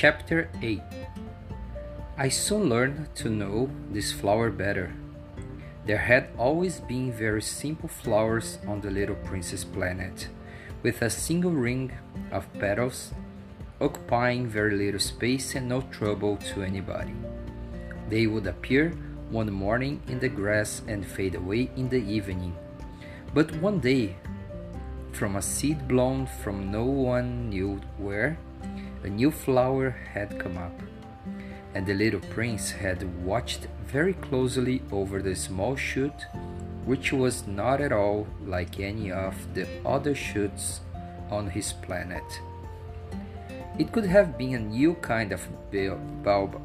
Chapter 8 I soon learned to know this flower better. There had always been very simple flowers on the little prince's planet, with a single ring of petals, occupying very little space and no trouble to anybody. They would appear one morning in the grass and fade away in the evening. But one day, from a seed blown from no one knew where, a new flower had come up, and the little prince had watched very closely over the small shoot, which was not at all like any of the other shoots on his planet. It could have been a new kind of bulb.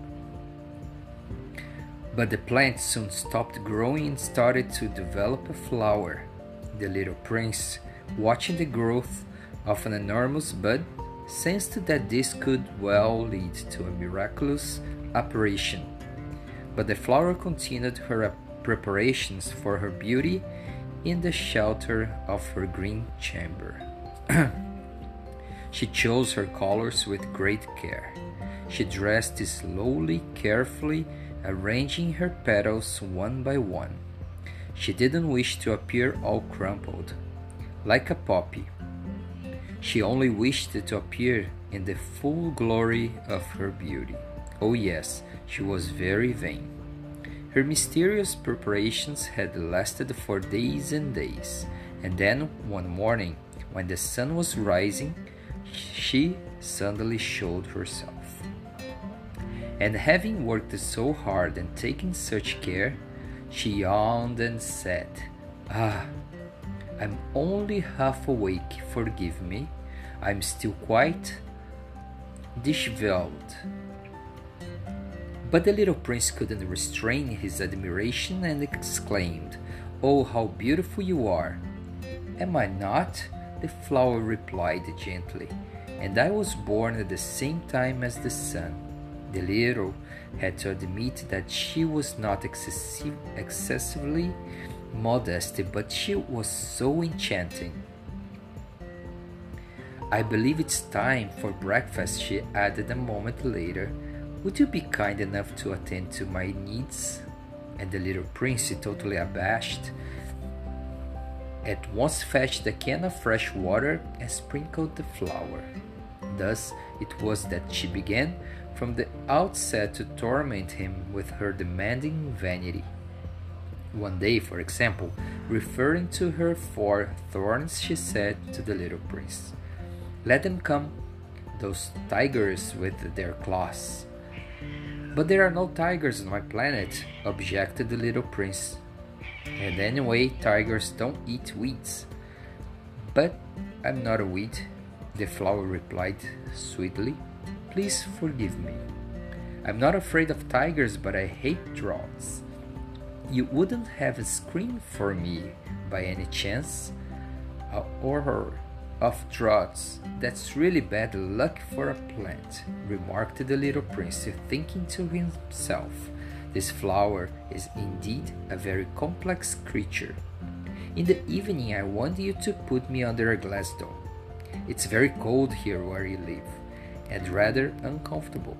But the plant soon stopped growing and started to develop a flower. The little prince, watching the growth of an enormous bud, sensed that this could well lead to a miraculous apparition. But the flower continued her preparations for her beauty in the shelter of her green chamber. she chose her colors with great care. She dressed slowly, carefully, arranging her petals one by one. She didn't wish to appear all crumpled, like a poppy. She only wished to appear in the full glory of her beauty. Oh, yes, she was very vain. Her mysterious preparations had lasted for days and days, and then one morning, when the sun was rising, she suddenly showed herself. And having worked so hard and taken such care, she yawned and said, Ah, I'm only half awake, forgive me. I'm still quite disheveled. But the little prince couldn't restrain his admiration and exclaimed, Oh, how beautiful you are! Am I not? The flower replied gently, and I was born at the same time as the sun. The little had to admit that she was not excessive, excessively modest, but she was so enchanting. I believe it's time for breakfast, she added a moment later. Would you be kind enough to attend to my needs? And the little prince, totally abashed, at once fetched a can of fresh water and sprinkled the flower. Thus it was that she began from the outset to torment him with her demanding vanity. One day, for example, referring to her four thorns, she said to the little prince, Let them come, those tigers with their claws. But there are no tigers on my planet, objected the little prince. And anyway, tigers don't eat weeds. But I'm not a weed, the flower replied sweetly. Please forgive me. I'm not afraid of tigers, but I hate droughts. You wouldn't have a screen for me by any chance? Uh, or of droughts. That's really bad luck for a plant, remarked the little prince, thinking to himself. This flower is indeed a very complex creature. In the evening, I want you to put me under a glass dome. It's very cold here where you live, and rather uncomfortable.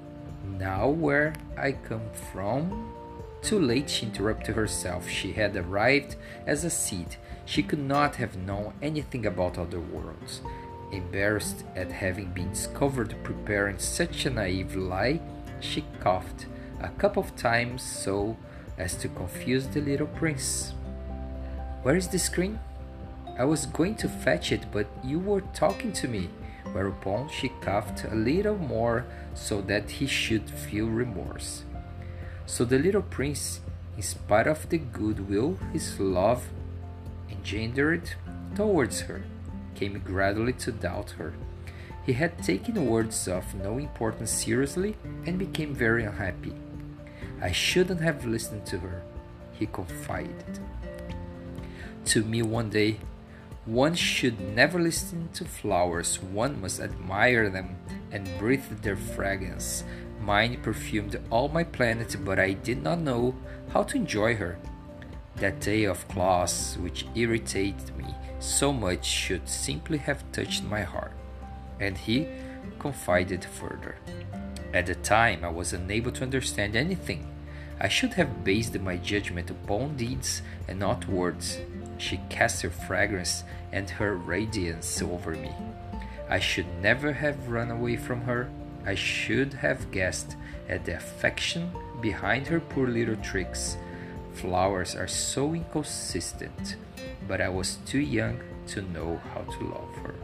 Now, where I come from, too late, she interrupted herself. She had arrived as a seed she could not have known anything about other worlds. Embarrassed at having been discovered preparing such a naive lie, she coughed a couple of times so as to confuse the little prince. Where is the screen? I was going to fetch it, but you were talking to me. Whereupon she coughed a little more so that he should feel remorse. So the little prince, in spite of the goodwill his love engendered towards her, came gradually to doubt her. He had taken words of no importance seriously and became very unhappy. I shouldn't have listened to her, he confided. To me one day, one should never listen to flowers, one must admire them and breathe their fragrance. Mine perfumed all my planet, but I did not know how to enjoy her. That day of class, which irritated me so much, should simply have touched my heart. And he confided further. At the time, I was unable to understand anything. I should have based my judgment upon deeds and not words. She cast her fragrance and her radiance over me. I should never have run away from her. I should have guessed at the affection behind her poor little tricks. Flowers are so inconsistent, but I was too young to know how to love her.